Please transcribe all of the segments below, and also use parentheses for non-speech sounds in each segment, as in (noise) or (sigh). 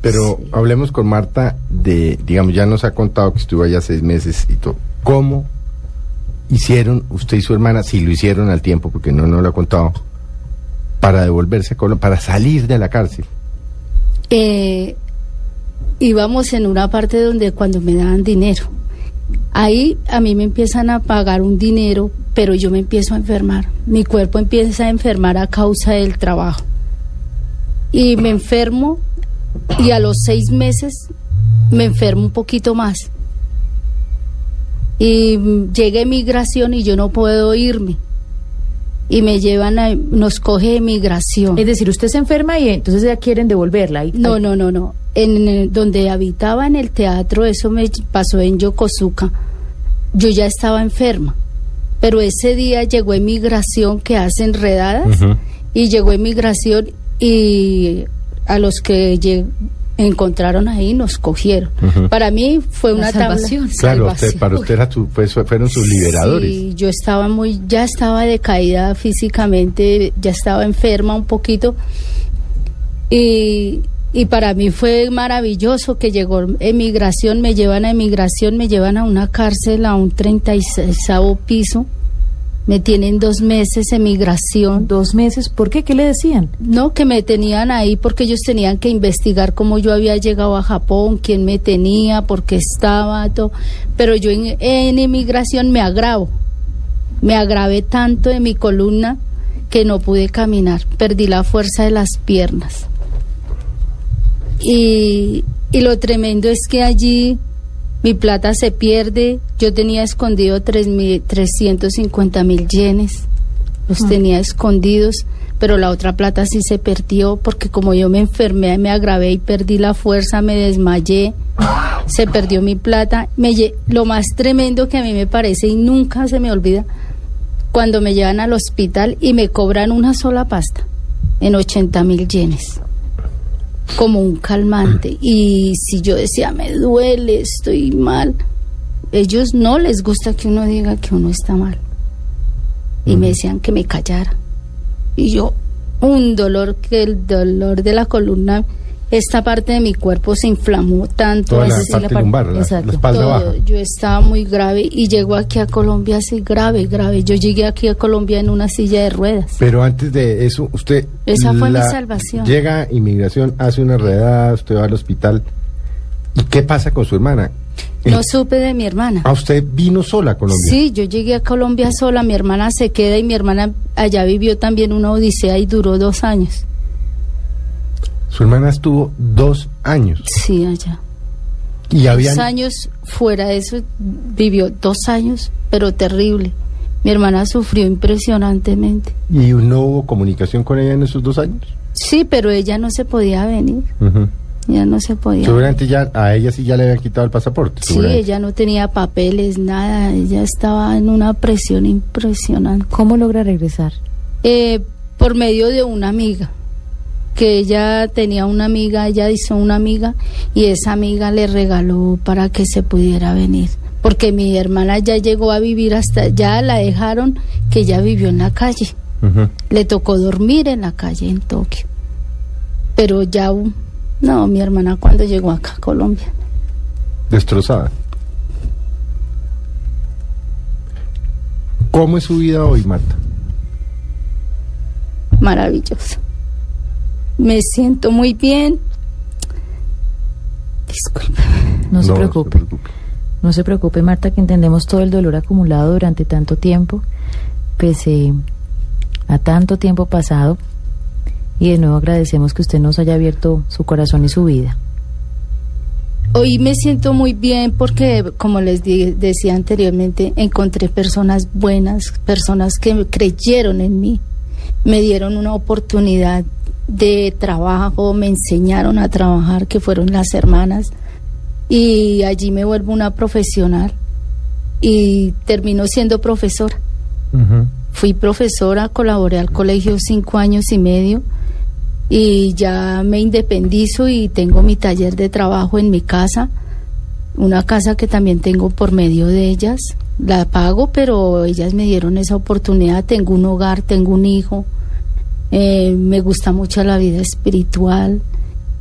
Pero hablemos con Marta de, digamos, ya nos ha contado que estuvo allá seis meses y todo. ¿Cómo hicieron usted y su hermana, si lo hicieron al tiempo, porque no nos lo ha contado, para devolverse a Colombia, para salir de la cárcel? Eh, íbamos en una parte donde cuando me daban dinero, ahí a mí me empiezan a pagar un dinero, pero yo me empiezo a enfermar. Mi cuerpo empieza a enfermar a causa del trabajo. Y me enfermo y a los seis meses me enfermo un poquito más. Y llega migración y yo no puedo irme. Y me llevan a, nos coge migración. Es decir, usted se enferma y entonces ya quieren devolverla. Y- No, no, no, no. En, el- donde habitaba en el teatro, eso me pasó en Yokosuka. Yo ya estaba enferma. Pero ese día llegó emigración que hace enredadas y llegó emigración y a los que encontraron ahí nos cogieron. Para mí fue una tabla- salvación. Claro, usted- para usted era su- fue su- fueron sus liberadores. Sí, yo estaba muy, ya estaba decaída físicamente, ya estaba enferma un poquito. Y, y para mí fue maravilloso que llegó emigración, me llevan a emigración, me llevan a una cárcel a un 36 piso. Me tienen dos meses emigración. Dos meses, ¿por qué? ¿Qué le decían? No, que me tenían ahí porque ellos tenían que investigar cómo yo había llegado a Japón, quién me tenía, por qué estaba, todo. Pero yo en, en inmigración me agravo. Me agravé tanto de mi columna que no pude caminar. Perdí la fuerza de las piernas. Y, y lo tremendo es que allí mi plata se pierde. Yo tenía escondido tres mil- 350 mil yenes. Los tenía escondidos, pero la otra plata sí se perdió porque como yo me enfermé, me agravé y perdí la fuerza, me desmayé, se perdió mi plata. Me lle- lo más tremendo que a mí me parece y nunca se me olvida, cuando me llevan al hospital y me cobran una sola pasta en 80 mil yenes como un calmante. Y si yo decía, me duele, estoy mal, ellos no les gusta que uno diga que uno está mal. Y me decían que me callara. Y yo, un dolor, que el dolor de la columna, esta parte de mi cuerpo se inflamó tanto. Toda la parte par- lumbar, la, la exacto. espalda todo. baja. Yo estaba muy grave y llego aquí a Colombia así grave, grave. Yo llegué aquí a Colombia en una silla de ruedas. Pero antes de eso, usted... Esa fue mi salvación. Llega inmigración, hace una redada, usted va al hospital. ¿Y qué pasa con su hermana? No Eh, supe de mi hermana. ¿A usted vino sola a Colombia? Sí, yo llegué a Colombia sola, mi hermana se queda y mi hermana allá vivió también una odisea y duró dos años. Su hermana estuvo dos años. Sí, allá. Y habían... Dos años fuera de eso, vivió dos años, pero terrible. Mi hermana sufrió impresionantemente. ¿Y no hubo comunicación con ella en esos dos años? Sí, pero ella no se podía venir. Ya no se podía. Seguramente ya a ella sí ya le habían quitado el pasaporte. Sí, ella no tenía papeles, nada, ella estaba en una presión impresionante. ¿Cómo logra regresar? Eh, por medio de una amiga, que ella tenía una amiga, ella hizo una amiga y esa amiga le regaló para que se pudiera venir. Porque mi hermana ya llegó a vivir hasta, ya la dejaron que ella vivió en la calle. Le tocó dormir en la calle en Tokio. Pero ya, no, mi hermana cuando llegó acá a Colombia. Destrozada. ¿Cómo es su vida hoy, Marta? maravilloso. Me siento muy bien. Disculpe. No, se No, preocupe. No se preocupe, Marta, que entendemos todo el dolor acumulado durante tanto tiempo, pese a tanto tiempo pasado. Y de nuevo agradecemos que usted nos haya abierto su corazón y su vida. Hoy me siento muy bien porque, como les di- decía anteriormente, encontré personas buenas, personas que creyeron en mí, me dieron una oportunidad de trabajo, me enseñaron a trabajar, que fueron las hermanas, y allí me vuelvo una profesional y termino siendo profesora. Fui profesora, colaboré al colegio cinco años y medio y ya me independizo y tengo mi taller de trabajo en mi casa, una casa que también tengo por medio de ellas. La pago, pero ellas me dieron esa oportunidad. Tengo un hogar, tengo un hijo. eh, me gusta mucho la vida espiritual.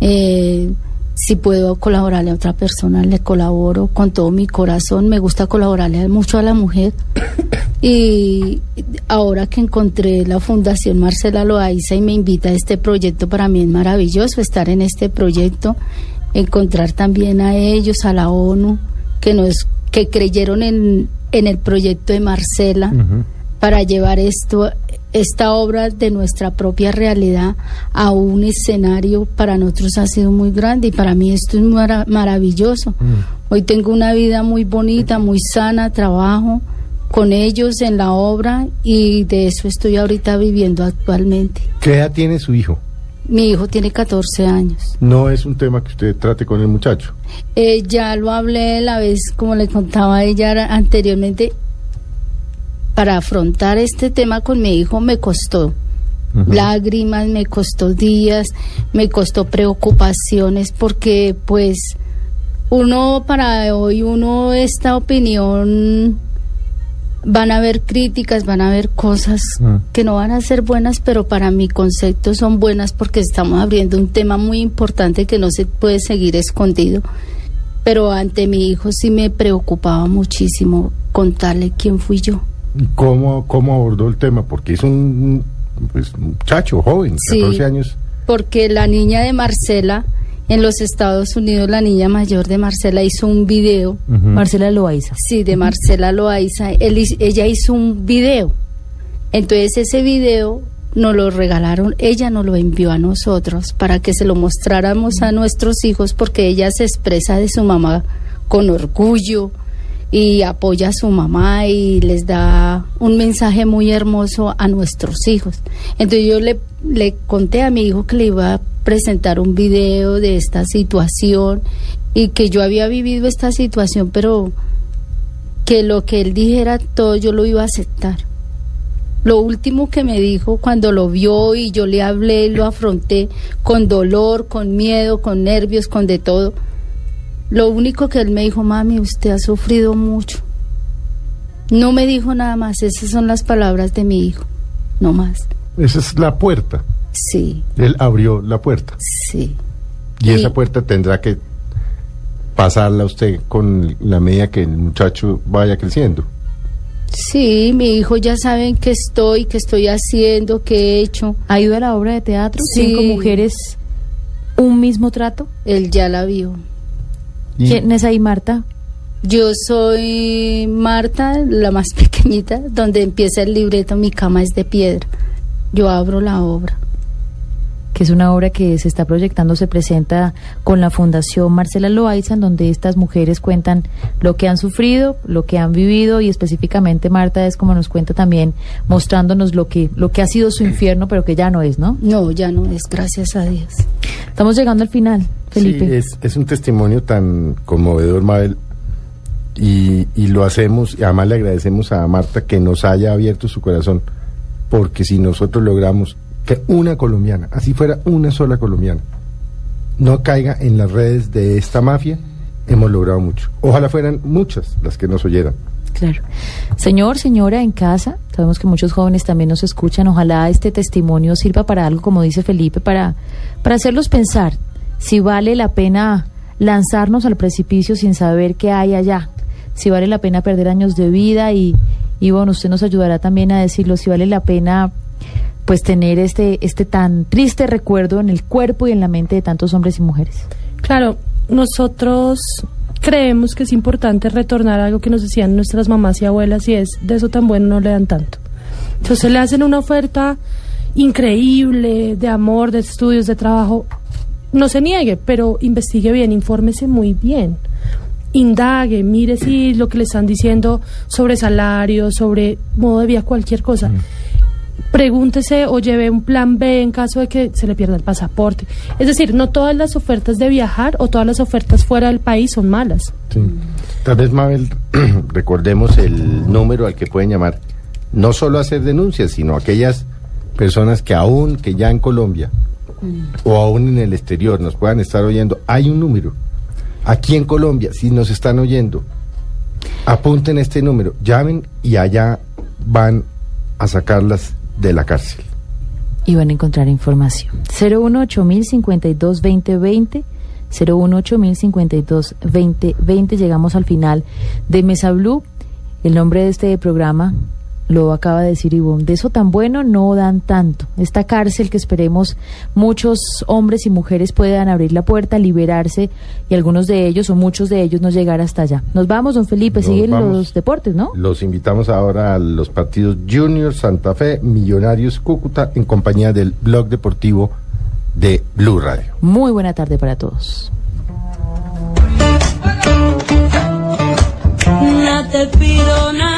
eh, si puedo colaborarle a otra persona, le colaboro con todo mi corazón. Me gusta colaborarle mucho a la mujer. Y ahora que encontré la Fundación Marcela Loaiza y me invita a este proyecto, para mí es maravilloso estar en este proyecto, encontrar también a ellos, a la ONU, que nos que creyeron en, en el proyecto de Marcela para llevar esto esta obra de nuestra propia realidad a un escenario para nosotros ha sido muy grande y para mí esto es maravilloso. Hoy tengo una vida muy bonita, muy sana, trabajo con ellos en la obra y de eso estoy ahorita viviendo actualmente. ¿Qué edad tiene su hijo? Mi hijo tiene 14 años. ¿No es un tema que usted trate con el muchacho? Eh, ya lo hablé la vez, como le contaba a ella anteriormente, para afrontar este tema con mi hijo me costó lágrimas, me costó días, me costó preocupaciones porque pues uno para hoy uno esta opinión van a haber críticas, van a haber cosas que no van a ser buenas, pero para mi concepto son buenas porque estamos abriendo un tema muy importante que no se puede seguir escondido. Pero ante mi hijo sí me preocupaba muchísimo contarle quién fui yo. ¿Cómo, cómo abordó el tema? Porque es un pues, muchacho joven, 14 años. Porque la niña de Marcela, en los Estados Unidos, la niña mayor de Marcela hizo un video. Marcela Loaiza. Sí, de Marcela Loaiza. ella hizo un video. Entonces ese video nos lo regalaron, ella nos lo envió a nosotros para que se lo mostráramos a nuestros hijos porque ella se expresa de su mamá con orgullo, y apoya a su mamá y les da un mensaje muy hermoso a nuestros hijos. Entonces yo le, le conté a mi hijo que le iba a presentar un video de esta situación y que yo había vivido esta situación, pero que lo que él dijera todo yo lo iba a aceptar. Lo último que me dijo cuando lo vio y yo le hablé y lo afronté con dolor, con miedo, con nervios, con de todo, lo único que él me dijo, mami, usted ha sufrido mucho. No me dijo nada más, esas son las palabras de mi hijo, no más. Esa es la puerta. Sí. Él abrió la puerta. Sí. Y, esa puerta tendrá que pasarla usted con la medida que el muchacho vaya creciendo. Sí, mi hijo ya saben que estoy, que estoy haciendo, que he hecho. ¿Ha ido a la obra de teatro? Sí. ¿Cinco mujeres, un mismo trato? Él ya la vio. ¿Quién es ahí, Marta? Yo soy Marta, la más (laughs) pequeñita, donde empieza el libreto Mi cama es de piedra. Yo abro la obra. Que es una obra que se está proyectando, se presenta con la Fundación Marcela Loaiza, en donde estas mujeres cuentan lo que han sufrido, lo que han vivido y específicamente Marta es como nos cuenta también, mostrándonos lo que, lo que ha sido su infierno, pero que ya no es, ¿no? No, ya no es, gracias a Dios. Estamos llegando al final. Felipe. Sí, es, un testimonio tan conmovedor, Mabel, y, y, lo hacemos, y además le agradecemos a Marta que nos haya abierto su corazón, porque si nosotros logramos que una colombiana, así fuera una sola colombiana, no caiga en las redes de esta mafia, hemos logrado mucho. Ojalá fueran muchas las que nos oyeran. Claro. Señor, señora, en casa, sabemos que muchos jóvenes también nos escuchan, ojalá este testimonio sirva para algo, como dice Felipe, para, para hacerlos pensar si vale la pena lanzarnos al precipicio sin saber qué hay allá, si vale la pena perder años de vida y, y bueno, usted nos ayudará también a decirlo, si vale la pena pues tener este, este tan triste recuerdo en el cuerpo y en la mente de tantos hombres y mujeres. Claro, nosotros creemos que es importante retornar a algo que nos decían nuestras mamás y abuelas y es de eso tan bueno no le dan tanto. Entonces le hacen una oferta increíble de amor, de estudios, de trabajo no se niegue, pero investigue bien, infórmese muy bien. Indague, mire si lo que le están diciendo sobre salario, sobre modo de vida, cualquier cosa. Pregúntese o lleve un plan B en caso de que se le pierda el pasaporte. Es decir, no todas las ofertas de viajar o todas las ofertas fuera del país son malas. Tal vez, Mabel, (clears throat) recordemos el número al que pueden llamar, no solo hacer denuncias, sino aquellas personas que aún, que ya en Colombia, o aún en el exterior nos puedan estar oyendo, hay un número. Aquí en Colombia, si nos están oyendo, apunten este número, llamen y allá van a sacarlas de la cárcel. Y van a encontrar información. 018 2020 018 1052 2020. Llegamos al final de Mesa Blue. El nombre de este programa lo acaba de decir Ivonne, de eso tan bueno no dan tanto. Esta cárcel que esperemos muchos hombres y mujeres puedan abrir la puerta, liberarse y algunos de ellos o muchos de ellos no llegar hasta allá. Nos vamos, don Felipe, Nos siguen vamos. los deportes, ¿no? Los invitamos ahora a los partidos Junior, Santa Fe, Millonarios, Cúcuta, en compañía del blog deportivo de Blue Radio. Muy buena tarde para todos. No te pido nada.